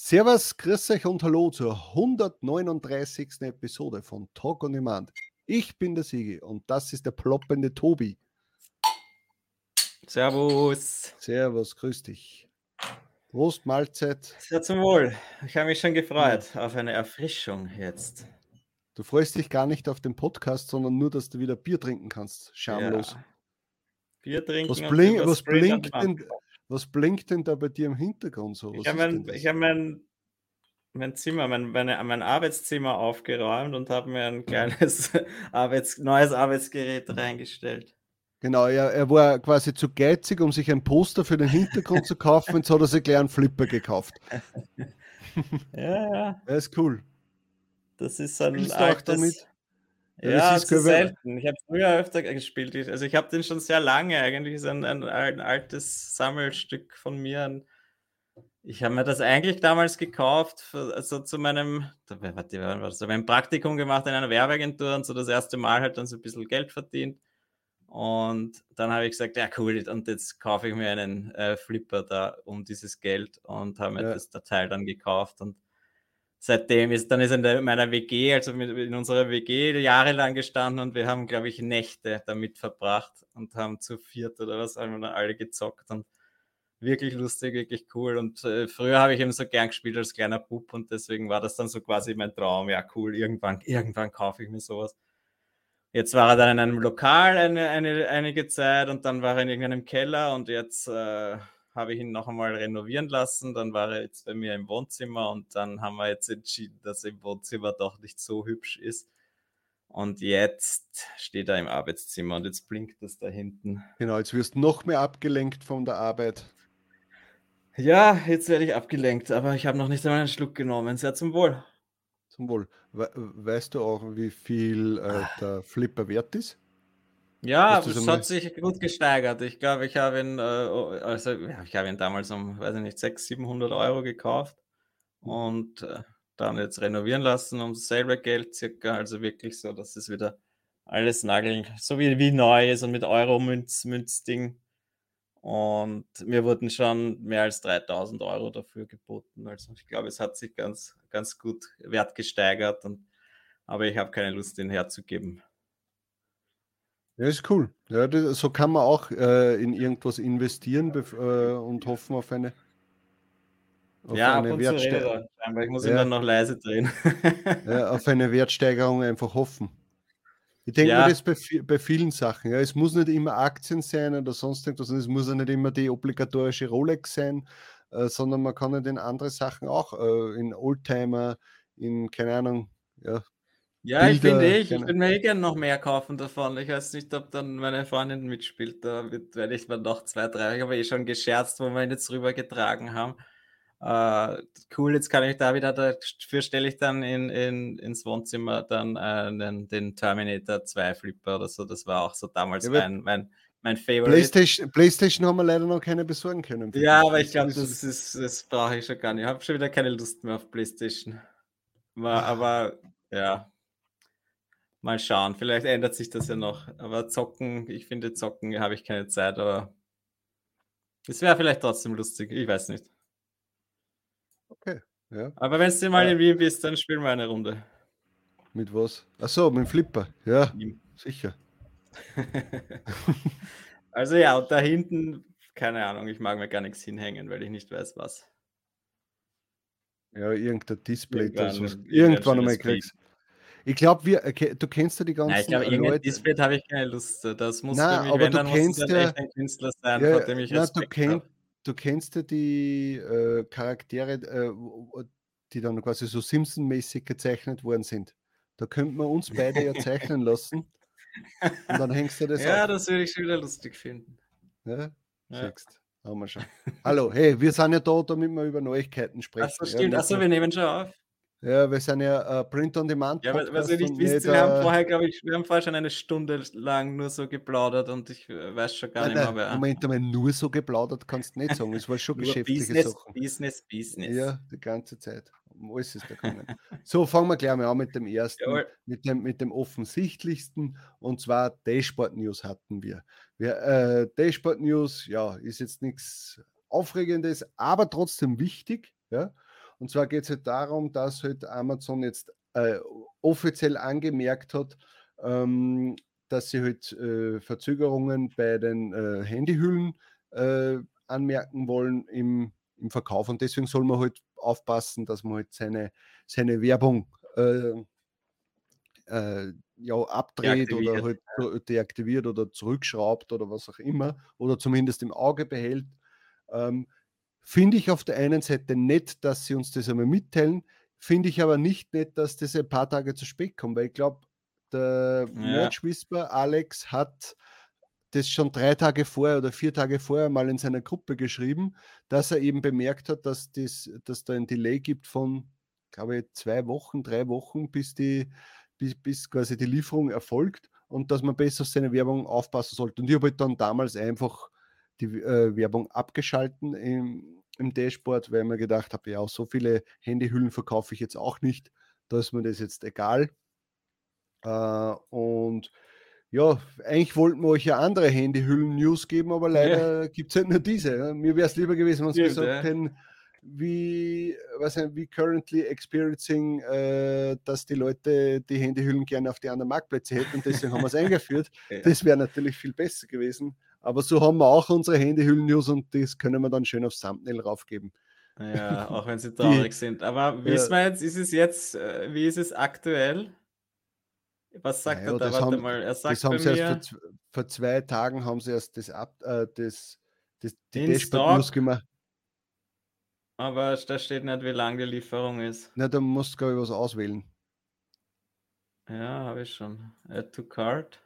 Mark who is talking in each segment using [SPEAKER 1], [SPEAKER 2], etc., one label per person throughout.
[SPEAKER 1] Servus, grüß euch und hallo zur 139. Episode von Talk on Demand. Ich bin der Sigi und das ist der ploppende Tobi.
[SPEAKER 2] Servus.
[SPEAKER 1] Servus, grüß dich. Prost, Mahlzeit.
[SPEAKER 2] Sehr zum Wohl. Ich habe mich schon gefreut auf eine Erfrischung jetzt.
[SPEAKER 1] Du freust dich gar nicht auf den Podcast, sondern nur, dass du wieder Bier trinken kannst. Schamlos.
[SPEAKER 2] Ja. Bier trinken.
[SPEAKER 1] Was, blink, was, blinkt denn, was blinkt denn da bei dir im Hintergrund so?
[SPEAKER 2] Was ich habe mein, hab mein, mein Zimmer, mein, meine, mein Arbeitszimmer aufgeräumt und habe mir ein kleines Arbeits-, neues Arbeitsgerät reingestellt.
[SPEAKER 1] Genau, er, er war quasi zu geizig, um sich ein Poster für den Hintergrund zu kaufen. Jetzt hat er sich gleich einen Flipper gekauft.
[SPEAKER 2] ja, ja.
[SPEAKER 1] Er ist cool.
[SPEAKER 2] Das ist ein altes... Ja, ja ist selten. Ich habe früher öfter gespielt. Also ich habe den schon sehr lange. Eigentlich ist ein, ein, ein altes Sammelstück von mir. Ich habe mir das eigentlich damals gekauft, für, also zu meinem, warte, was, mein Praktikum gemacht in einer Werbeagentur und so das erste Mal halt dann so ein bisschen Geld verdient. Und dann habe ich gesagt, ja cool, und jetzt kaufe ich mir einen äh, Flipper da um dieses Geld und habe mir ja. das Teil dann gekauft. Und seitdem ist, dann ist in der, meiner WG, also in unserer WG jahrelang gestanden und wir haben, glaube ich, Nächte damit verbracht und haben zu viert oder was, haben wir dann alle gezockt und wirklich lustig, wirklich cool. Und äh, früher habe ich eben so gern gespielt als kleiner Bub und deswegen war das dann so quasi mein Traum. Ja, cool, irgendwann, irgendwann kaufe ich mir sowas. Jetzt war er dann in einem Lokal eine, eine, einige Zeit und dann war er in irgendeinem Keller und jetzt äh, habe ich ihn noch einmal renovieren lassen. Dann war er jetzt bei mir im Wohnzimmer und dann haben wir jetzt entschieden, dass er im Wohnzimmer doch nicht so hübsch ist. Und jetzt steht er im Arbeitszimmer und jetzt blinkt das da hinten.
[SPEAKER 1] Genau, jetzt wirst du noch mehr abgelenkt von der Arbeit.
[SPEAKER 2] Ja, jetzt werde ich abgelenkt, aber ich habe noch nicht einmal einen Schluck genommen. Sehr zum Wohl.
[SPEAKER 1] Zum Wohl. We weißt du auch, wie viel äh, der Flipper wert ist?
[SPEAKER 2] Ja, es hat sich gut gesteigert. Ich glaube, ich habe ihn, äh, also ich habe ihn damals um, weiß ich nicht, 600, 700 Euro gekauft und äh, dann jetzt renovieren lassen um dasselbe Geld circa. Also wirklich so, dass es wieder alles nageln, so wie, wie neu ist und mit Euro-Münz-Ding. Und mir wurden schon mehr als 3000 Euro dafür geboten. Also ich glaube, es hat sich ganz, ganz gut wert gesteigert. Und, aber ich habe keine Lust, den herzugeben.
[SPEAKER 1] Ja, ist cool. Ja, das, so kann man auch äh, in irgendwas investieren äh, und hoffen auf eine,
[SPEAKER 2] auf ja, eine Wertsteigerung. Ich muss ja. ihn dann noch leise drehen.
[SPEAKER 1] ja, auf eine Wertsteigerung einfach hoffen. Ich denke ja. mir das bei, bei, vielen Sachen. Ja. Es muss nicht immer Aktien sein oder sonst irgendwas. Es muss ja nicht immer die obligatorische Rolex sein, äh, sondern man kann in andere Sachen auch, äh, in Oldtimer, in, keine Ahnung, ja.
[SPEAKER 2] Ja, Bilder, ich finde ich, ich würde mir eh gerne noch mehr kaufen davon. Ich weiß nicht, ob dann meine Freundin mitspielt. Da werde ich mir noch zwei, drei. Ich habe eh schon gescherzt, wo wir ihn jetzt rübergetragen haben. Uh, cool, jetzt kann ich da wieder, dafür stelle ich dann in, in, ins Wohnzimmer dann äh, den, den, Terminator 2 Flipper oder so. Das war auch so damals ja, mein, mein, mein Favorite.
[SPEAKER 1] PlayStation, PlayStation haben wir leider noch keine besorgen können.
[SPEAKER 2] Ja, aber ich glaube, das, das, das brauche ich schon gar nicht. Ich habe schon wieder keine Lust mehr auf PlayStation. Aber, aber ja, mal schauen. Vielleicht ändert sich das ja noch. Aber zocken, ich finde, zocken habe ich keine Zeit, aber es wäre vielleicht trotzdem lustig. Ich weiß nicht.
[SPEAKER 1] Okay, ja.
[SPEAKER 2] Aber wenn du mal ja. in Wien bist, dann spielen wir eine Runde.
[SPEAKER 1] Mit was? Achso, mit dem Flipper. Ja, sicher.
[SPEAKER 2] also ja, und da hinten, keine Ahnung, ich mag mir gar nichts hinhängen, weil ich nicht weiß, was.
[SPEAKER 1] Ja, irgendein Display, irgendwann, das irgendwann einmal kriegst. Ich glaube, äh, du kennst ja die ganzen
[SPEAKER 2] Nein, ich glaube, irgendein Display habe ich keine Lust. Das muss
[SPEAKER 1] nein,
[SPEAKER 2] mich,
[SPEAKER 1] aber wenn, du kennst ja,
[SPEAKER 2] ein Künstler sein,
[SPEAKER 1] ja, vor dem ich nein, du, kenn, du kennst ja die äh, Charaktere, äh, die dann quasi so Simpson-mäßig gezeichnet worden sind. Da könnten wir uns beide ja zeichnen lassen. Und dann hängst du das
[SPEAKER 2] Ja, auf. das würde ich schon wieder lustig finden.
[SPEAKER 1] Ja, ja. Haben wir schon. Hallo, hey, wir sind ja da, damit wir über Neuigkeiten sprechen.
[SPEAKER 2] Achso, stimmt. Ja, Achso, wir nehmen schon auf.
[SPEAKER 1] Ja, wir sind ja äh, Print on Demand.
[SPEAKER 2] Ja, was ihr nicht wisst, wir haben vorher, glaube ich, wir haben vorher schon eine Stunde lang nur so geplaudert und ich äh, weiß schon gar nein, nicht mehr, wer.
[SPEAKER 1] Moment einmal, nur so geplaudert kannst du nicht sagen. Es war schon geschäftliche
[SPEAKER 2] Business,
[SPEAKER 1] Sachen.
[SPEAKER 2] Business, Business.
[SPEAKER 1] Ja, die ganze Zeit. Alles ist da gekommen. so, fangen wir gleich mal an mit dem ersten, mit dem, mit dem offensichtlichsten und zwar Dashboard News hatten wir. wir äh, Dashboard News, ja, ist jetzt nichts Aufregendes, aber trotzdem wichtig. Ja. Und zwar geht es halt darum, dass halt Amazon jetzt äh, offiziell angemerkt hat, ähm, dass sie halt äh, Verzögerungen bei den äh, Handyhüllen äh, anmerken wollen im, im Verkauf. Und deswegen soll man halt aufpassen, dass man halt seine, seine Werbung äh, äh, ja, abdreht oder halt deaktiviert oder zurückschraubt oder was auch immer oder zumindest im Auge behält. Ähm, Finde ich auf der einen Seite nett, dass sie uns das einmal mitteilen, finde ich aber nicht nett, dass das ein paar Tage zu spät kommt, weil ich glaube, der ja. Merch Whisper Alex hat das schon drei Tage vorher oder vier Tage vorher mal in seiner Gruppe geschrieben, dass er eben bemerkt hat, dass, das, dass da ein Delay gibt von, glaube ich, zwei Wochen, drei Wochen, bis, die, bis, bis quasi die Lieferung erfolgt und dass man besser auf seine Werbung aufpassen sollte. Und ich habe halt dann damals einfach die äh, Werbung abgeschalten im, im Dashboard, weil ich mir gedacht habe, ja, so viele Handyhüllen verkaufe ich jetzt auch nicht. Da ist mir das jetzt egal. Äh, und ja, eigentlich wollten wir euch ja andere Handyhüllen-News geben, aber leider ja. gibt es halt nur diese. Mir wäre es lieber gewesen, wenn gesagt ja. hätten, wie, was wie currently experiencing, äh, dass die Leute die Handyhüllen gerne auf die anderen Marktplätze hätten und deswegen haben wir es eingeführt. Ja. Das wäre natürlich viel besser gewesen. Aber so haben wir auch unsere Handyhüllen-News und das können wir dann schön aufs Thumbnail raufgeben.
[SPEAKER 2] Ja, auch wenn sie traurig sind. Aber wissen wir jetzt, ist es jetzt, äh, wie ist es aktuell? Was sagt naja, er da? Warte
[SPEAKER 1] haben,
[SPEAKER 2] mal, er sagt
[SPEAKER 1] das haben sie erst vor, vor, zwei Tagen haben sie erst das, Ab, äh, das, das die Dashboard-News gemacht.
[SPEAKER 2] Aber da steht nicht, wie lang die Lieferung ist.
[SPEAKER 1] Na, da musst du, glaube ich, was auswählen.
[SPEAKER 2] Ja, habe ich schon. Add to cart.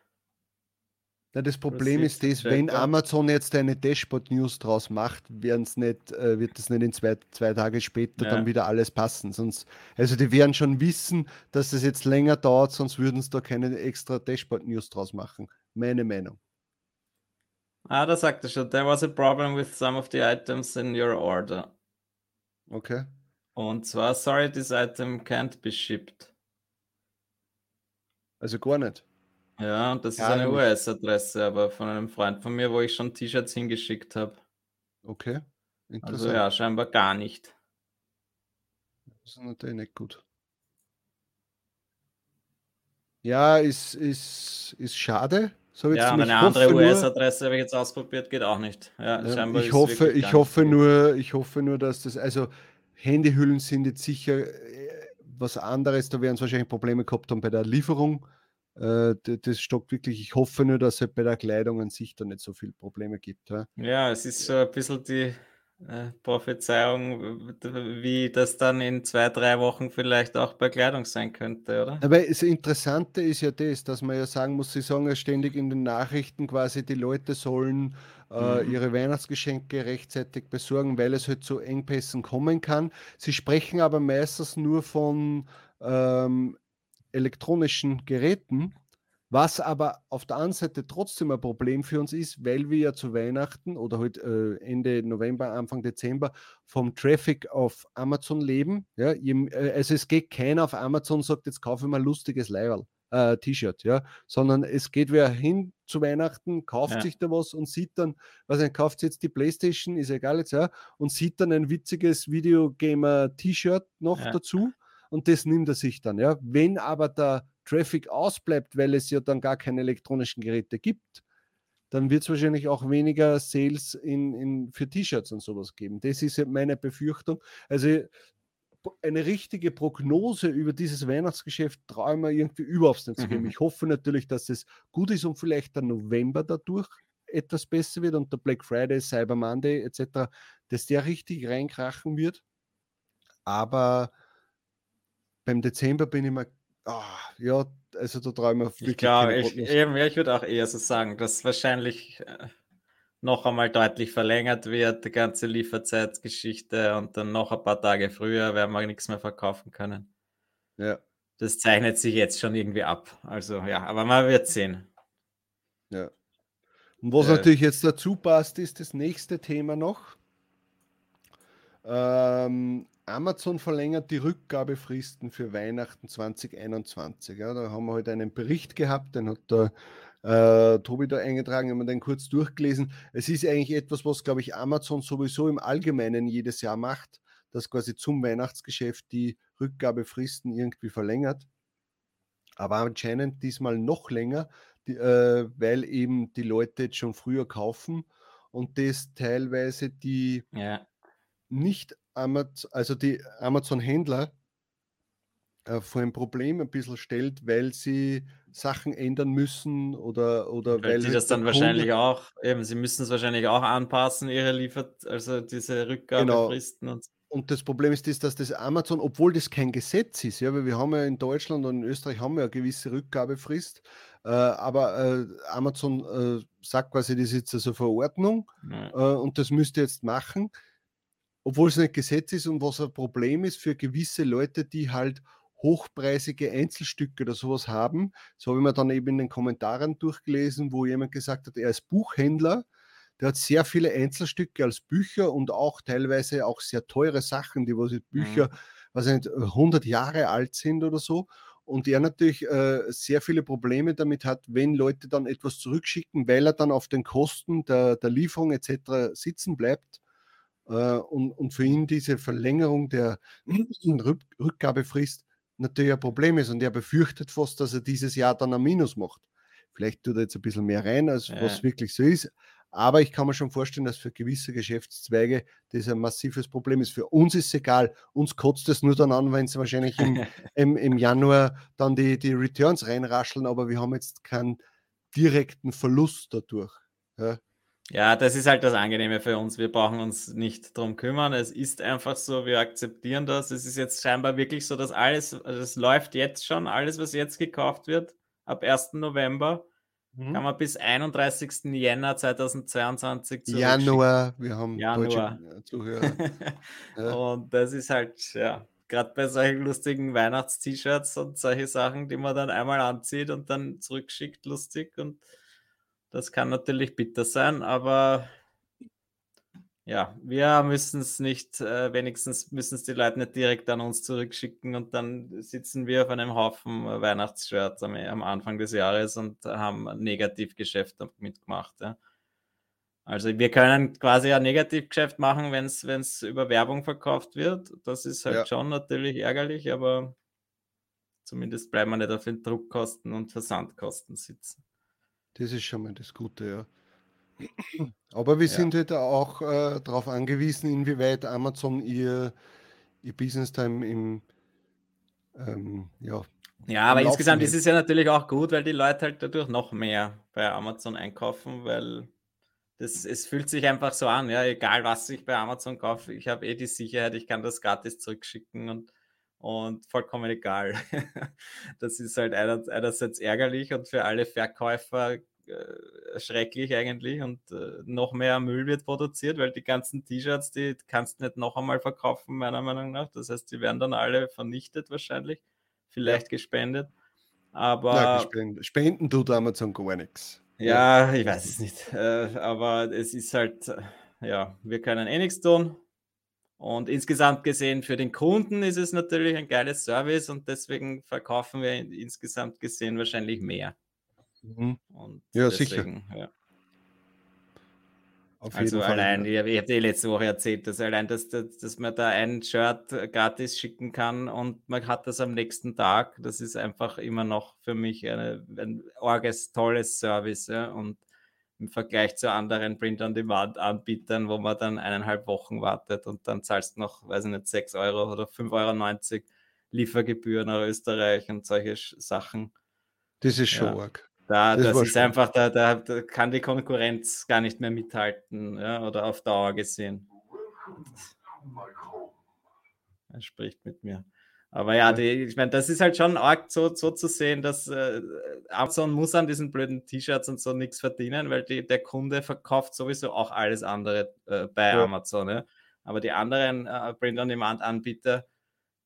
[SPEAKER 1] Na, das Problem ist das, wenn Amazon jetzt eine Dashboard-News draus macht, nicht, äh, wird das nicht in zwei, zwei Tage später ja. dann wieder alles passen. Sonst, also die werden schon wissen, dass es jetzt länger dauert, sonst würden sie da keine extra Dashboard-News draus machen. Meine Meinung.
[SPEAKER 2] Ah, da sagt er schon, there was a problem with some of the items in your order.
[SPEAKER 1] Okay.
[SPEAKER 2] Und zwar, sorry, this item can't be shipped.
[SPEAKER 1] Also gar nicht.
[SPEAKER 2] Ja, und das ist eine US-Adresse, aber von einem Freund von mir, wo ich schon T-Shirts hingeschickt habe.
[SPEAKER 1] Okay,
[SPEAKER 2] Also ja, scheinbar gar nicht.
[SPEAKER 1] Das ist natürlich nicht gut. Ja, ist, ist, ist schade.
[SPEAKER 2] So ja, und eine andere US-Adresse habe ich jetzt ausprobiert, geht auch nicht. Ja,
[SPEAKER 1] ja ich hoffe, ich hoffe nur, ich hoffe nur, dass das, also Handyhüllen sind jetzt sicher äh, was anderes, da werden es wahrscheinlich Probleme gehabt haben bei der Lieferung. Äh, das stockt wirklich. Ich hoffe nur, dass es bei der Kleidung an sich da nicht so viele Probleme gibt. Ja,
[SPEAKER 2] ja es ist so ein bisschen die äh, Prophezeiung, wie das dann in zwei, drei Wochen vielleicht auch bei Kleidung sein könnte, oder?
[SPEAKER 1] Aber das Interessante ist ja das, dass man ja sagen muss, Sie sagen ja ständig in den Nachrichten quasi, die Leute sollen äh, mhm. ihre Weihnachtsgeschenke rechtzeitig besorgen, weil es halt zu Engpässen kommen kann. Sie sprechen aber meistens nur von ähm, elektronischen Geräten, was aber auf der anderen Seite trotzdem ein Problem für uns ist, weil wir ja zu Weihnachten oder heute halt, äh, Ende November, Anfang Dezember vom Traffic auf Amazon leben. Ja, äh, also es geht keiner auf Amazon und sagt, jetzt kaufe ich mal ein lustiges Leiberl. Äh, T-Shirt, ja, sondern es geht wer hin zu Weihnachten, kauft ja. sich da was und sieht dann, was er kauft jetzt die Playstation, ist egal jetzt, ja, und sieht dann ein witziges Videogamer-T-Shirt noch ja. dazu und das nimmt er sich dann. Ja. Wenn aber der Traffic ausbleibt, weil es ja dann gar keine elektronischen Geräte gibt, dann wird es wahrscheinlich auch weniger Sales in, in, für T-Shirts und sowas geben. Das ist meine Befürchtung. Also eine richtige Prognose über dieses Weihnachtsgeschäft traue ich mir irgendwie überhaupt nicht zu geben. Mhm. Ich hoffe natürlich, dass es gut ist und vielleicht der November dadurch etwas besser wird und der Black Friday, Cyber Monday etc., dass der richtig reinkrachen wird. Aber beim Dezember bin ich mir, oh, ja, also da träume
[SPEAKER 2] ich wirklich. Glaube, ich, eben, ja, ich würde auch eher so sagen, dass wahrscheinlich äh, noch einmal deutlich verlängert wird, die ganze Lieferzeitgeschichte und dann noch ein paar Tage früher werden wir nichts mehr verkaufen können.
[SPEAKER 1] Ja.
[SPEAKER 2] Das zeichnet sich jetzt schon irgendwie ab. Also ja, aber man wird sehen.
[SPEAKER 1] Ja. Und was äh, natürlich jetzt dazu passt, ist das nächste Thema noch. Ähm, Amazon verlängert die Rückgabefristen für Weihnachten 2021. Ja, da haben wir heute einen Bericht gehabt, den hat der äh, Tobi da eingetragen, haben wir den kurz durchgelesen. Es ist eigentlich etwas, was, glaube ich, Amazon sowieso im Allgemeinen jedes Jahr macht, dass quasi zum Weihnachtsgeschäft die Rückgabefristen irgendwie verlängert. Aber anscheinend diesmal noch länger, die, äh, weil eben die Leute jetzt schon früher kaufen und das teilweise die ja. nicht Amazon, also die Amazon-Händler äh, vor ein Problem ein bisschen stellt, weil sie Sachen ändern müssen oder, oder
[SPEAKER 2] weil, weil sie das dann wahrscheinlich auch, eben, sie müssen es wahrscheinlich auch anpassen, ihre Liefert, also diese genau. Rückgabefristen
[SPEAKER 1] genau. und und das Problem ist, dass das Amazon, obwohl das kein Gesetz ist, ja, weil wir haben ja in Deutschland und in Österreich haben wir eine gewisse Rückgabefrist, äh, aber äh, Amazon äh, sagt quasi, das ist jetzt eine Verordnung. Äh, und das müsste jetzt machen, obwohl es nicht Gesetz ist und was ein Problem ist für gewisse Leute, die halt hochpreisige Einzelstücke oder sowas haben. So habe ich mir dann eben in den Kommentaren durchgelesen, wo jemand gesagt hat, er ist Buchhändler, der hat sehr viele Einzelstücke als Bücher und auch teilweise auch sehr teure Sachen, die was Bücher, mhm. was nicht, 100 Jahre alt sind oder so. Und er natürlich äh, sehr viele Probleme damit hat, wenn Leute dann etwas zurückschicken, weil er dann auf den Kosten der, der Lieferung etc. sitzen bleibt. Äh, und, und für ihn diese Verlängerung der Rückgabefrist natürlich ein Problem ist und er befürchtet fast, dass er dieses Jahr dann ein Minus macht. Vielleicht tut er jetzt ein bisschen mehr rein, als ja. was wirklich so ist. Aber ich kann mir schon vorstellen, dass für gewisse Geschäftszweige das ein massives Problem ist. Für uns ist es egal. Uns kotzt es nur dann an, wenn sie wahrscheinlich im, im, im Januar dann die, die Returns reinrascheln, aber wir haben jetzt keinen direkten Verlust dadurch.
[SPEAKER 2] Ja. Ja, das ist halt das Angenehme für uns. Wir brauchen uns nicht darum kümmern. Es ist einfach so, wir akzeptieren das. Es ist jetzt scheinbar wirklich so, dass alles, also es läuft jetzt schon, alles, was jetzt gekauft wird, ab 1. November, mhm. kann man bis 31. Jänner 2022
[SPEAKER 1] zu Januar, wir haben
[SPEAKER 2] Januar. deutsche Zuhörer. ja. Und das ist halt, ja, gerade bei solchen lustigen Weihnachts-T-Shirts und solche Sachen, die man dann einmal anzieht und dann zurückschickt, lustig und das kann natürlich bitter sein, aber ja, wir müssen es nicht, äh, wenigstens müssen es die Leute nicht direkt an uns zurückschicken und dann sitzen wir auf einem Haufen Weihnachtsshirts am, am Anfang des Jahres und haben Negativgeschäft mitgemacht. Ja. Also wir können quasi ein Negativgeschäft machen, wenn es über Werbung verkauft wird. Das ist halt ja. schon natürlich ärgerlich, aber zumindest bleiben wir nicht auf den Druckkosten und Versandkosten sitzen.
[SPEAKER 1] Das ist schon mal das Gute, ja. Aber wir ja. sind halt auch äh, darauf angewiesen, inwieweit Amazon ihr, ihr Business Time im ähm, ja,
[SPEAKER 2] ja, aber insgesamt ist es ja natürlich auch gut, weil die Leute halt dadurch noch mehr bei Amazon einkaufen, weil das, es fühlt sich einfach so an, ja, egal was ich bei Amazon kaufe, ich habe eh die Sicherheit, ich kann das gratis zurückschicken und, und vollkommen egal. das ist halt einerseits ärgerlich und für alle Verkäufer äh, schrecklich eigentlich und äh, noch mehr Müll wird produziert, weil die ganzen T-Shirts, die kannst du nicht noch einmal verkaufen, meiner Meinung nach. Das heißt, die werden dann alle vernichtet wahrscheinlich, vielleicht ja. gespendet. Aber ja,
[SPEAKER 1] spenden, spenden tut Amazon gar nichts.
[SPEAKER 2] Ja, ich weiß es nicht. Äh, aber es ist halt, ja, wir können eh nichts tun. Und insgesamt gesehen für den Kunden ist es natürlich ein geiles Service und deswegen verkaufen wir insgesamt gesehen wahrscheinlich mehr.
[SPEAKER 1] Mhm. ja, deswegen, sicher. Ja.
[SPEAKER 2] Auf also allein, ich, ich habe dir letzte Woche erzählt, dass allein, dass, dass, dass man da ein Shirt gratis schicken kann und man hat das am nächsten Tag, das ist einfach immer noch für mich eine, ein orges, tolles Service. Ja? Und im Vergleich zu anderen Print-on-Demand-Anbietern, wo man dann eineinhalb Wochen wartet und dann zahlst du noch, weiß ich nicht, 6 Euro oder 5,90 Euro Liefergebühren nach Österreich und solche Sachen.
[SPEAKER 1] Das ist schon ja. arg.
[SPEAKER 2] Da, das, das ist einfach, da, da, da, kann die Konkurrenz gar nicht mehr mithalten ja, oder auf Dauer gesehen. Er spricht mit mir. Aber ja, die, ich meine, das ist halt schon arg so, so zu sehen, dass äh, Amazon muss an diesen blöden T-Shirts und so nichts verdienen, weil die, der Kunde verkauft sowieso auch alles andere äh, bei ja. Amazon. Ja? Aber die anderen äh, Print-on-Demand-Anbieter,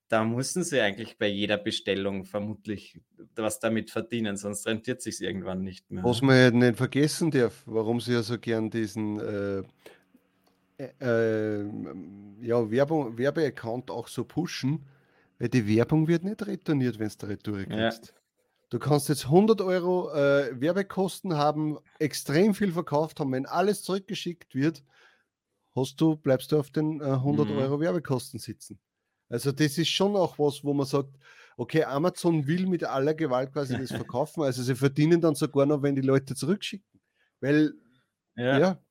[SPEAKER 2] da müssen sie eigentlich bei jeder Bestellung vermutlich was damit verdienen, sonst rentiert sich irgendwann nicht mehr.
[SPEAKER 1] Was man ja nicht vergessen darf, warum sie ja so gern diesen äh, äh, ja, Werbung, Werbeaccount auch so pushen, weil die Werbung wird nicht retourniert, wenn es der Retour kriegst. Ja. Du kannst jetzt 100 Euro äh, Werbekosten haben, extrem viel verkauft haben, wenn alles zurückgeschickt wird, hast du, bleibst du auf den äh, 100 mhm. Euro Werbekosten sitzen. Also das ist schon auch was, wo man sagt, okay, Amazon will mit aller Gewalt quasi das verkaufen. Also sie verdienen dann sogar noch, wenn die Leute zurückschicken. Weil, ja, ja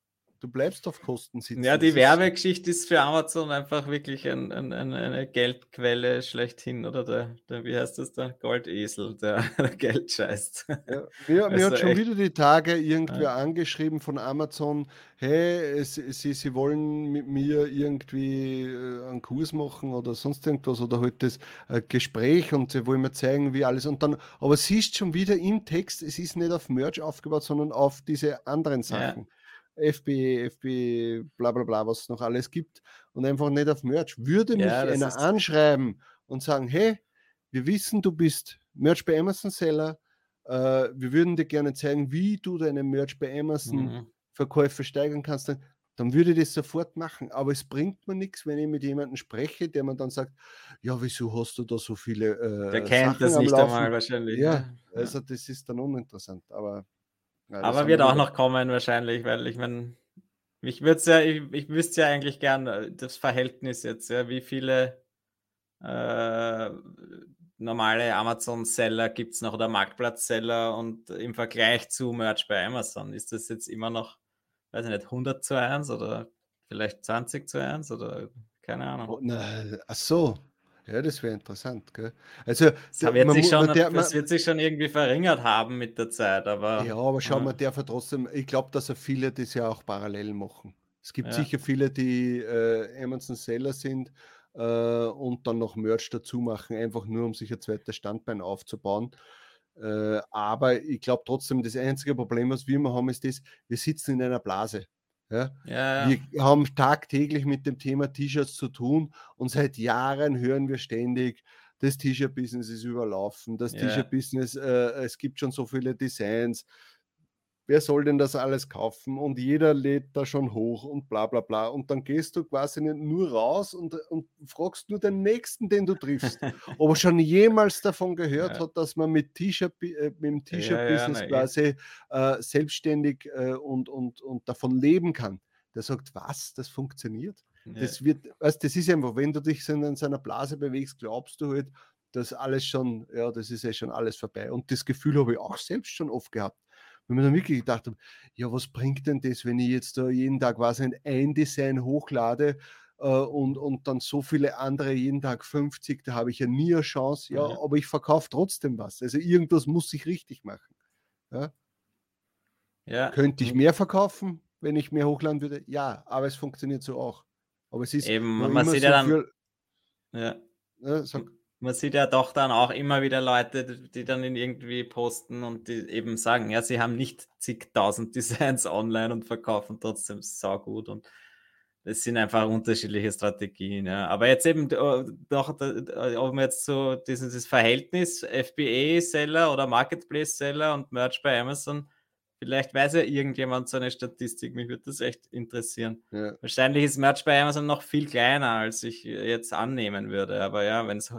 [SPEAKER 1] du bleibst auf Kosten
[SPEAKER 2] sitzen. Ja, die Werbegeschichte ist für Amazon einfach wirklich ein, ein, ein, eine Geldquelle schlechthin, oder der, der, wie heißt das, der Goldesel, der, der Geld scheißt.
[SPEAKER 1] Ja, mir, also mir hat schon echt... wieder die Tage irgendwer ja. angeschrieben von Amazon, hey, sie, sie, wollen mit mir irgendwie äh, einen Kurs machen oder sonst irgendwas oder halt das äh, Gespräch und sie wollen mir zeigen, wie alles und dann, aber siehst schon wieder im Text, es ist nicht auf Merch aufgebaut, sondern auf diese anderen Sachen. Ja. FB, FB, bla bla bla, was es noch alles gibt und einfach nicht auf Merch. Würde mich ja, einer anschreiben und sagen, hey, wir wissen, du bist Merch bei Amazon Seller, äh, wir würden dir gerne zeigen, wie du deine Merch bei Amazon mhm. Verkäufe steigern kannst, dann, dann würde ich das sofort machen. Aber es bringt mir nichts, wenn ich mit jemandem spreche, der mir dann sagt, ja, wieso hast du da so viele
[SPEAKER 2] äh, Der kennt Sachen das nicht einmal wahrscheinlich.
[SPEAKER 1] Ja, ja, also das ist dann uninteressant. Aber
[SPEAKER 2] ja, Aber wird auch noch kommen wahrscheinlich, weil ich meine, ich würde ja, ich, ich wüsste ja eigentlich gern äh, das Verhältnis jetzt, ja, wie viele äh, normale Amazon-Seller gibt es noch oder Marktplatz-Seller und im Vergleich zu Merch bei Amazon, ist das jetzt immer noch, weiß ich nicht, 100 zu 1 oder vielleicht 20 zu 1 oder keine Ahnung. Oh,
[SPEAKER 1] na, ach so, ja, das wäre interessant. Gell? Also,
[SPEAKER 2] das, der, wird sich schon, der, das wird sich schon irgendwie verringert haben mit der Zeit. Aber,
[SPEAKER 1] ja, aber schau ja. mal, der trotzdem, ich glaube, dass er viele das ja auch parallel machen. Es gibt ja. sicher viele, die äh, Amazon Seller sind äh, und dann noch Merch dazu machen, einfach nur um sich ein zweites Standbein aufzubauen. Äh, aber ich glaube trotzdem, das einzige Problem, was wir immer haben, ist das, wir sitzen in einer Blase. Ja? Ja, ja. Wir haben tagtäglich mit dem Thema T-Shirts zu tun und seit Jahren hören wir ständig, das T-Shirt-Business ist überlaufen, das T-Shirt-Business, äh, es gibt schon so viele Designs, wer soll denn das alles kaufen? Und jeder lädt da schon hoch und bla bla bla. Und dann gehst du quasi nur raus und, und fragst nur den nächsten, den du triffst, ob er schon jemals davon gehört ja. hat, dass man mit, T-Shirt, äh, mit dem T-Shirt-Business ja, ja, quasi äh, selbstständig äh, und, und, und davon leben kann. Der sagt, was, das funktioniert? Das wird, weißt, das ist einfach, wenn du dich in seiner Blase bewegst, glaubst du halt, dass alles schon, ja, das ist ja schon alles vorbei. Und das Gefühl habe ich auch selbst schon oft gehabt wenn man dann wirklich gedacht habe, ja, was bringt denn das, wenn ich jetzt da jeden Tag was ein Design hochlade äh, und, und dann so viele andere jeden Tag 50, da habe ich ja nie eine Chance, ja, ja. aber ich verkaufe trotzdem was. Also irgendwas muss ich richtig machen. Ja? ja. Könnte ich mehr verkaufen, wenn ich mehr hochladen würde? Ja, aber es funktioniert so auch. Aber es ist
[SPEAKER 2] eben, man sieht so ja dann. Viel, ja. ja sag, man sieht ja doch dann auch immer wieder Leute, die dann in irgendwie posten und die eben sagen, ja, sie haben nicht zigtausend Designs online und verkaufen trotzdem sau gut und das sind einfach unterschiedliche Strategien. Ja. Aber jetzt eben doch, ob man jetzt so dieses Verhältnis FBA-Seller oder Marketplace-Seller und Merch bei Amazon, vielleicht weiß ja irgendjemand so eine Statistik, mich würde das echt interessieren. Ja. Wahrscheinlich ist Merch bei Amazon noch viel kleiner, als ich jetzt annehmen würde. Aber ja, wenn es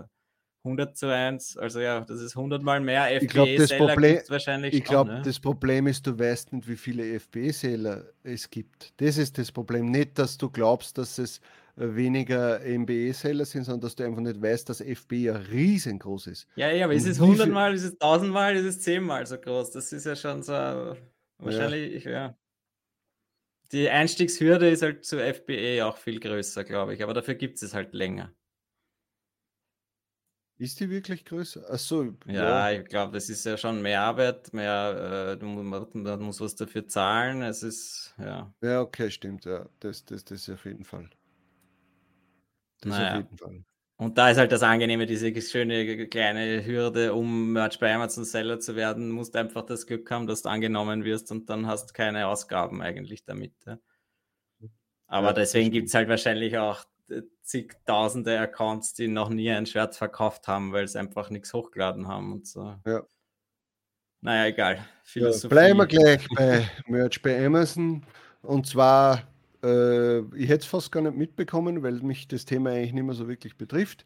[SPEAKER 2] 100 zu 1, also ja, das ist 100 mal mehr
[SPEAKER 1] FBE-Seller wahrscheinlich Ich glaube, ne? das Problem ist, du weißt nicht, wie viele FBE-Seller es gibt. Das ist das Problem. Nicht, dass du glaubst, dass es äh, weniger MBE-Seller sind, sondern dass du einfach nicht weißt, dass FB ja riesengroß ist.
[SPEAKER 2] Ja, ja, aber Und ist es 100 mal, ist es 1000 mal, ist es 10 mal so groß. Das ist ja schon so, wahrscheinlich, ja. ja. Die Einstiegshürde ist halt zu FBE auch viel größer, glaube ich, aber dafür gibt es halt länger.
[SPEAKER 1] Ist die wirklich größer? Achso,
[SPEAKER 2] ja. Ja, ich glaube, das ist ja schon mehr Arbeit, mehr, äh, du, man, man muss was dafür zahlen. Es ist, ja.
[SPEAKER 1] Ja, okay, stimmt, ja. Das, das, das auf jeden Fall.
[SPEAKER 2] Das naja. auf jeden Fall. Und da ist halt das Angenehme, diese schöne kleine Hürde, um Merch bei Amazon Seller zu werden, musst einfach das Glück haben, dass du angenommen wirst und dann hast keine Ausgaben eigentlich damit. Ja. Aber ja, deswegen gibt es halt wahrscheinlich auch zigtausende Accounts, die noch nie ein Schwert verkauft haben, weil sie einfach nichts hochgeladen haben und so.
[SPEAKER 1] Ja.
[SPEAKER 2] Naja, egal.
[SPEAKER 1] Ja, bleiben wir gleich bei Merch bei Amazon. Und zwar, äh, ich hätte es fast gar nicht mitbekommen, weil mich das Thema eigentlich nicht mehr so wirklich betrifft.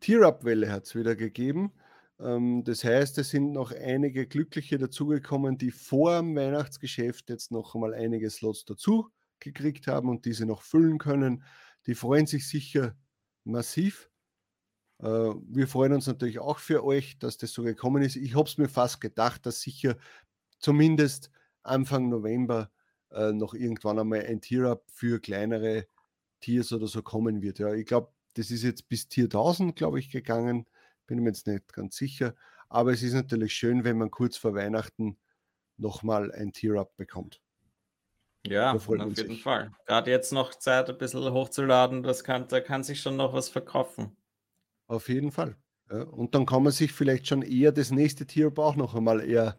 [SPEAKER 1] Tier-Up-Welle hat es wieder gegeben. Ähm, das heißt, es sind noch einige Glückliche dazugekommen, die vor dem Weihnachtsgeschäft jetzt noch einmal einige Slots dazu gekriegt haben und diese noch füllen können. Die freuen sich sicher massiv. Äh, wir freuen uns natürlich auch für euch, dass das so gekommen ist. Ich habe es mir fast gedacht, dass sicher zumindest Anfang November äh, noch irgendwann einmal ein Tier-Up für kleinere Tiers oder so kommen wird. Ja, ich glaube, das ist jetzt bis Tier 1000, glaube ich, gegangen. Bin mir jetzt nicht ganz sicher. Aber es ist natürlich schön, wenn man kurz vor Weihnachten nochmal ein Tier-Up bekommt.
[SPEAKER 2] Ja, auf jeden Fall. Gerade jetzt noch Zeit, ein bisschen hochzuladen, das kann, da kann sich schon noch was verkaufen.
[SPEAKER 1] Auf jeden Fall. Ja, und dann kann man sich vielleicht schon eher das nächste Tier auch noch einmal eher,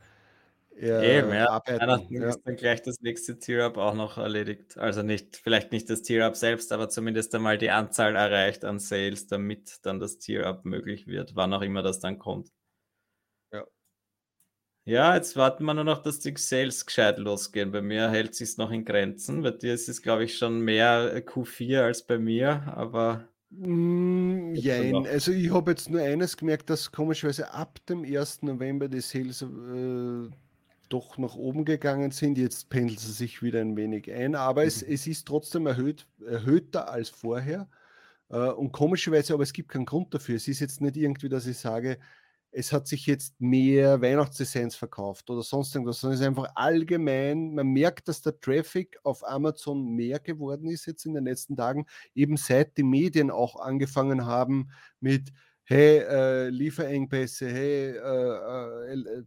[SPEAKER 1] eher
[SPEAKER 2] Eben, ja. arbeiten. Ja. ist dann gleich das nächste Tier-Up auch noch erledigt. Also nicht, vielleicht nicht das Tier-Up selbst, aber zumindest einmal die Anzahl erreicht an Sales, damit dann das Tier-Up möglich wird, wann auch immer das dann kommt. Ja, jetzt warten wir nur noch, dass die Sales gescheit losgehen. Bei mir hält sich noch in Grenzen. Bei dir ist es, glaube ich, schon mehr Q4 als bei mir, aber.
[SPEAKER 1] Mm, jein. Also ich habe jetzt nur eines gemerkt, dass komischerweise ab dem 1. November die Sales äh, doch nach oben gegangen sind. Jetzt pendeln sie sich wieder ein wenig ein, aber mhm. es, es ist trotzdem erhöht, erhöhter als vorher. Äh, und komischerweise, aber es gibt keinen Grund dafür. Es ist jetzt nicht irgendwie, dass ich sage, es hat sich jetzt mehr Weihnachtsdesigns verkauft oder sonst irgendwas, sondern es ist einfach allgemein, man merkt, dass der Traffic auf Amazon mehr geworden ist jetzt in den letzten Tagen, eben seit die Medien auch angefangen haben mit hey, äh, Lieferengpässe, hey, äh, äh,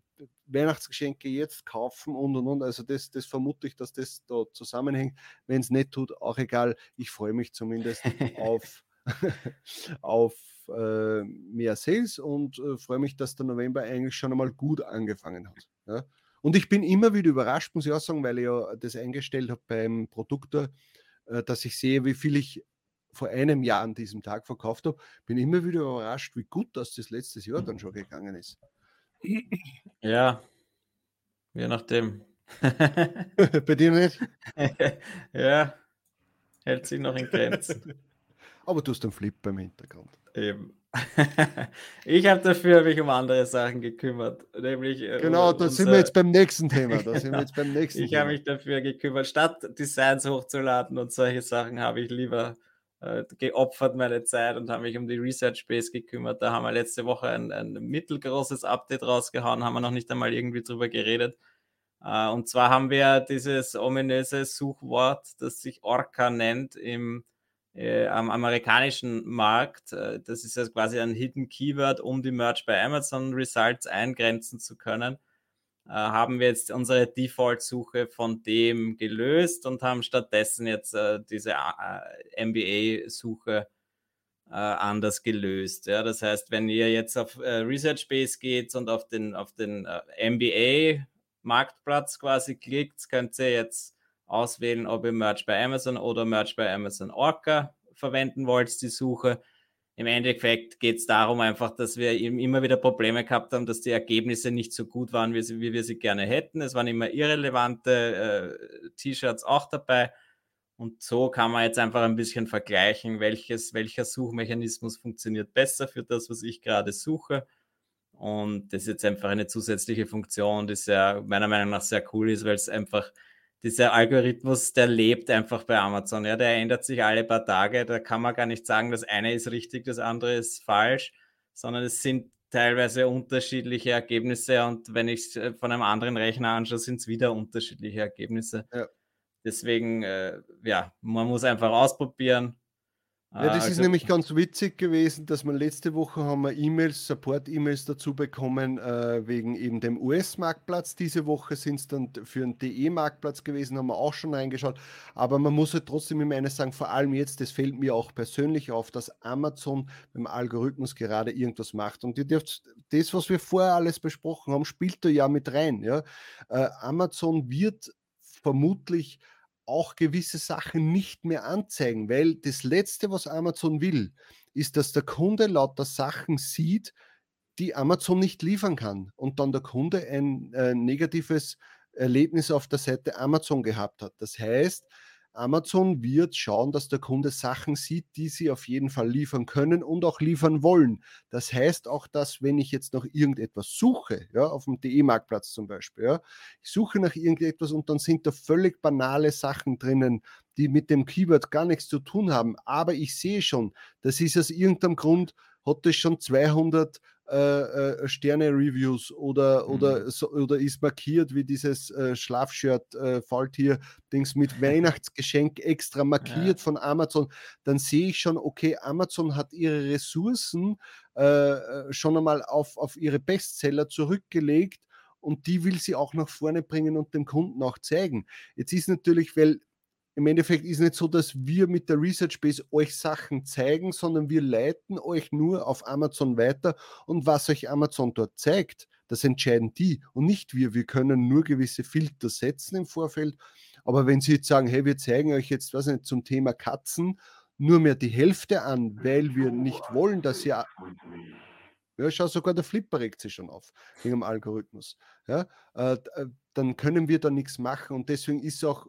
[SPEAKER 1] Weihnachtsgeschenke jetzt kaufen und und und. Also das, das vermute ich, dass das da zusammenhängt. Wenn es nicht tut, auch egal. Ich freue mich zumindest auf, auf äh, mehr Sales und äh, freue mich, dass der November eigentlich schon einmal gut angefangen hat. Ja. Und ich bin immer wieder überrascht, muss ich auch sagen, weil ich ja das eingestellt habe beim Produktor, äh, dass ich sehe, wie viel ich vor einem Jahr an diesem Tag verkauft habe. Bin immer wieder überrascht, wie gut das das letztes Jahr dann schon gegangen ist.
[SPEAKER 2] Ja, je nachdem.
[SPEAKER 1] Bei dir nicht?
[SPEAKER 2] ja, hält sich noch in Grenzen.
[SPEAKER 1] Aber du hast einen Flip beim Hintergrund.
[SPEAKER 2] Eben. ich habe dafür mich um andere Sachen gekümmert, nämlich
[SPEAKER 1] äh, genau, da sind wir jetzt beim nächsten Thema. Da sind wir jetzt beim nächsten.
[SPEAKER 2] ich habe mich dafür gekümmert, statt Designs hochzuladen und solche Sachen habe ich lieber äh, geopfert meine Zeit und habe mich um die Research Space gekümmert. Da haben wir letzte Woche ein, ein mittelgroßes Update rausgehauen, haben wir noch nicht einmal irgendwie drüber geredet. Uh, und zwar haben wir dieses ominöse Suchwort, das sich Orca nennt, im äh, am amerikanischen Markt. Äh, das ist ja quasi ein Hidden Keyword, um die Merch bei Amazon Results eingrenzen zu können. Äh, haben wir jetzt unsere Default-Suche von dem gelöst und haben stattdessen jetzt äh, diese MBA-Suche äh, anders gelöst. Ja, das heißt, wenn ihr jetzt auf Research Base geht und auf den, auf den MBA-Marktplatz quasi klickt, könnt ihr jetzt auswählen, ob ihr Merch bei Amazon oder Merch bei Amazon Orca verwenden wollt, die Suche. Im Endeffekt geht es darum einfach, dass wir eben immer wieder Probleme gehabt haben, dass die Ergebnisse nicht so gut waren, wie, sie, wie wir sie gerne hätten. Es waren immer irrelevante äh, T-Shirts auch dabei. Und so kann man jetzt einfach ein bisschen vergleichen, welches, welcher Suchmechanismus funktioniert besser für das, was ich gerade suche. Und das ist jetzt einfach eine zusätzliche Funktion, die sehr, meiner Meinung nach sehr cool ist, weil es einfach dieser Algorithmus, der lebt einfach bei Amazon. Ja, der ändert sich alle paar Tage. Da kann man gar nicht sagen, das eine ist richtig, das andere ist falsch, sondern es sind teilweise unterschiedliche Ergebnisse. Und wenn ich es äh, von einem anderen Rechner anschaue, sind es wieder unterschiedliche Ergebnisse. Ja. Deswegen, äh, ja, man muss einfach ausprobieren.
[SPEAKER 1] Ja, das also, ist nämlich ganz witzig gewesen, dass wir letzte Woche haben wir E-Mails, Support-E-Mails dazu bekommen, äh, wegen eben dem US-Marktplatz. Diese Woche sind es dann für einen DE-Marktplatz gewesen, haben wir auch schon reingeschaut. Aber man muss halt trotzdem immer eines sagen, vor allem jetzt, das fällt mir auch persönlich auf, dass Amazon beim Algorithmus gerade irgendwas macht. Und ihr dürft, das, was wir vorher alles besprochen haben, spielt da ja mit rein. Ja? Äh, Amazon wird vermutlich auch gewisse Sachen nicht mehr anzeigen, weil das Letzte, was Amazon will, ist, dass der Kunde lauter Sachen sieht, die Amazon nicht liefern kann und dann der Kunde ein äh, negatives Erlebnis auf der Seite Amazon gehabt hat. Das heißt, Amazon wird schauen, dass der Kunde Sachen sieht, die sie auf jeden Fall liefern können und auch liefern wollen. Das heißt auch, dass wenn ich jetzt noch irgendetwas suche, ja, auf dem DE-Marktplatz zum Beispiel, ja, ich suche nach irgendetwas und dann sind da völlig banale Sachen drinnen, die mit dem Keyword gar nichts zu tun haben. Aber ich sehe schon, das ist aus irgendeinem Grund, hat das schon 200 äh, äh, Sterne-Reviews oder, mhm. oder, so, oder ist markiert wie dieses äh, Schlafshirt-Falltier-Dings äh, mit Weihnachtsgeschenk extra markiert ja. von Amazon, dann sehe ich schon, okay, Amazon hat ihre Ressourcen äh, äh, schon einmal auf, auf ihre Bestseller zurückgelegt und die will sie auch nach vorne bringen und dem Kunden auch zeigen. Jetzt ist natürlich, weil im Endeffekt ist nicht so, dass wir mit der Research Base euch Sachen zeigen, sondern wir leiten euch nur auf Amazon weiter und was euch Amazon dort zeigt, das entscheiden die und nicht wir. Wir können nur gewisse Filter setzen im Vorfeld. Aber wenn Sie jetzt sagen, hey, wir zeigen euch jetzt, was nicht, zum Thema Katzen nur mehr die Hälfte an, weil wir nicht wollen, dass ihr ja, schau, sogar der Flipper regt sich schon auf wegen dem Algorithmus. Ja, äh, äh dann können wir da nichts machen und deswegen ist auch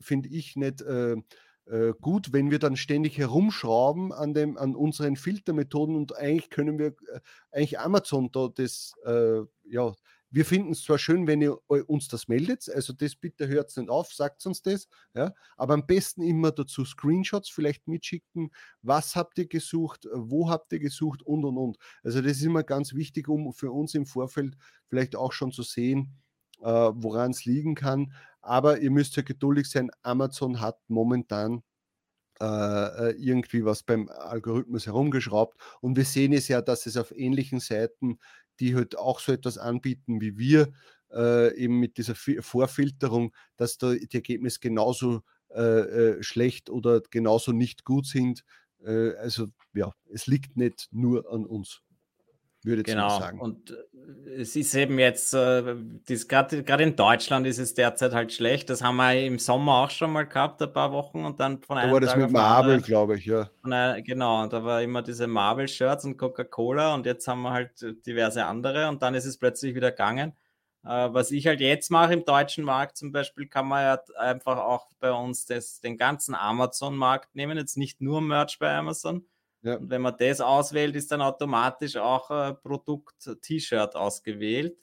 [SPEAKER 1] finde ich nicht äh, äh, gut, wenn wir dann ständig herumschrauben an, dem, an unseren Filtermethoden und eigentlich können wir, äh, eigentlich Amazon da das, äh, ja, wir finden es zwar schön, wenn ihr uns das meldet, also das bitte hört es nicht auf, sagt uns das, ja, aber am besten immer dazu Screenshots vielleicht mitschicken, was habt ihr gesucht, wo habt ihr gesucht und und und. Also das ist immer ganz wichtig, um für uns im Vorfeld vielleicht auch schon zu sehen, äh, woran es liegen kann. Aber ihr müsst ja geduldig sein. Amazon hat momentan äh, äh, irgendwie was beim Algorithmus herumgeschraubt. Und wir sehen es ja, dass es auf ähnlichen Seiten, die halt auch so etwas anbieten wie wir, äh, eben mit dieser Vorfilterung, dass da die Ergebnisse genauso äh, äh, schlecht oder genauso nicht gut sind. Äh, also ja, es liegt nicht nur an uns
[SPEAKER 2] würde ich genau. sagen. Und äh, es ist eben jetzt, äh, gerade in Deutschland ist es derzeit halt schlecht. Das haben wir im Sommer auch schon mal gehabt, ein paar Wochen und dann von
[SPEAKER 1] einem. Da war das Tag mit Marvel, glaube ich, ja.
[SPEAKER 2] Einer, genau, da war immer diese Marvel-Shirts und Coca-Cola und jetzt haben wir halt diverse andere und dann ist es plötzlich wieder gegangen. Äh, was ich halt jetzt mache im deutschen Markt zum Beispiel, kann man ja einfach auch bei uns das, den ganzen Amazon-Markt nehmen, jetzt nicht nur Merch bei Amazon ja. Und wenn man das auswählt, ist dann automatisch auch ein Produkt T-Shirt ausgewählt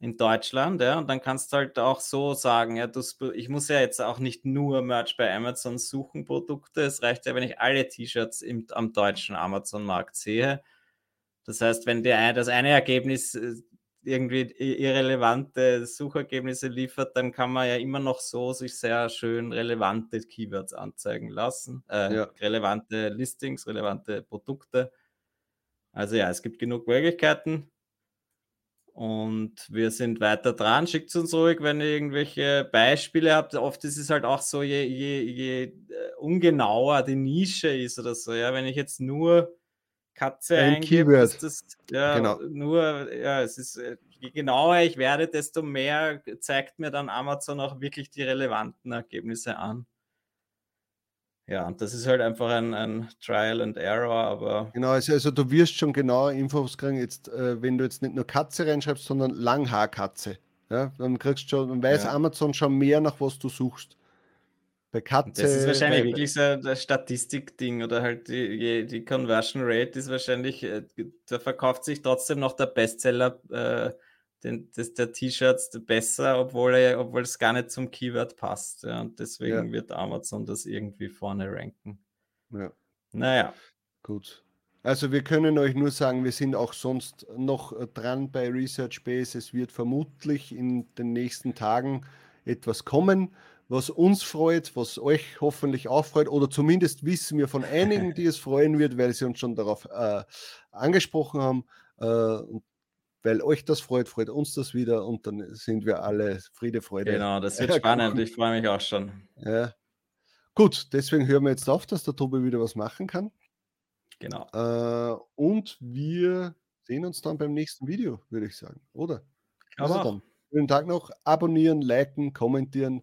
[SPEAKER 2] in Deutschland. Ja? Und dann kannst du halt auch so sagen, ja, das, ich muss ja jetzt auch nicht nur Merch bei Amazon suchen, Produkte. Es reicht ja, wenn ich alle T-Shirts am deutschen Amazon-Markt sehe. Das heißt, wenn der, das eine Ergebnis äh, irgendwie irrelevante Suchergebnisse liefert, dann kann man ja immer noch so sich sehr schön relevante Keywords anzeigen lassen, äh, ja. relevante Listings, relevante Produkte. Also ja, es gibt genug Möglichkeiten und wir sind weiter dran. Schickt uns ruhig, wenn ihr irgendwelche Beispiele habt. Oft ist es halt auch so, je, je, je äh, ungenauer die Nische ist oder so. Ja, wenn ich jetzt nur Katze
[SPEAKER 1] ein Keyword. Ist
[SPEAKER 2] das, ja, genau. nur, ja, es ist, äh, je genauer ich werde, desto mehr zeigt mir dann Amazon auch wirklich die relevanten Ergebnisse an. Ja, und das ist halt einfach ein, ein Trial and Error, aber.
[SPEAKER 1] Genau, also, also du wirst schon genaue Infos kriegen, jetzt, äh, wenn du jetzt nicht nur Katze reinschreibst, sondern Langhaarkatze. Ja, dann kriegst du schon, dann weiß ja. Amazon schon mehr, nach was du suchst.
[SPEAKER 2] Katze. Das ist wahrscheinlich bei, wirklich so ein Statistikding oder halt die, die Conversion Rate ist wahrscheinlich, äh, da verkauft sich trotzdem noch der Bestseller äh, den, das, der T-Shirts besser, obwohl, er, obwohl es gar nicht zum Keyword passt. Ja, und deswegen ja. wird Amazon das irgendwie vorne ranken.
[SPEAKER 1] Ja.
[SPEAKER 2] Naja.
[SPEAKER 1] Gut. Also wir können euch nur sagen, wir sind auch sonst noch dran bei Research Base. Es wird vermutlich in den nächsten Tagen etwas kommen was uns freut, was euch hoffentlich auch freut, oder zumindest wissen wir von einigen, die es freuen wird, weil sie uns schon darauf äh, angesprochen haben. Äh, weil euch das freut, freut uns das wieder und dann sind wir alle Friede, Freude.
[SPEAKER 2] Genau, das wird spannend. Ich freue mich auch schon.
[SPEAKER 1] Ja. Gut, deswegen hören wir jetzt auf, dass der Tobi wieder was machen kann.
[SPEAKER 2] Genau.
[SPEAKER 1] Äh, und wir sehen uns dann beim nächsten Video, würde ich sagen, oder?
[SPEAKER 2] Aber also dann.
[SPEAKER 1] Schönen Tag noch. Abonnieren, liken, kommentieren.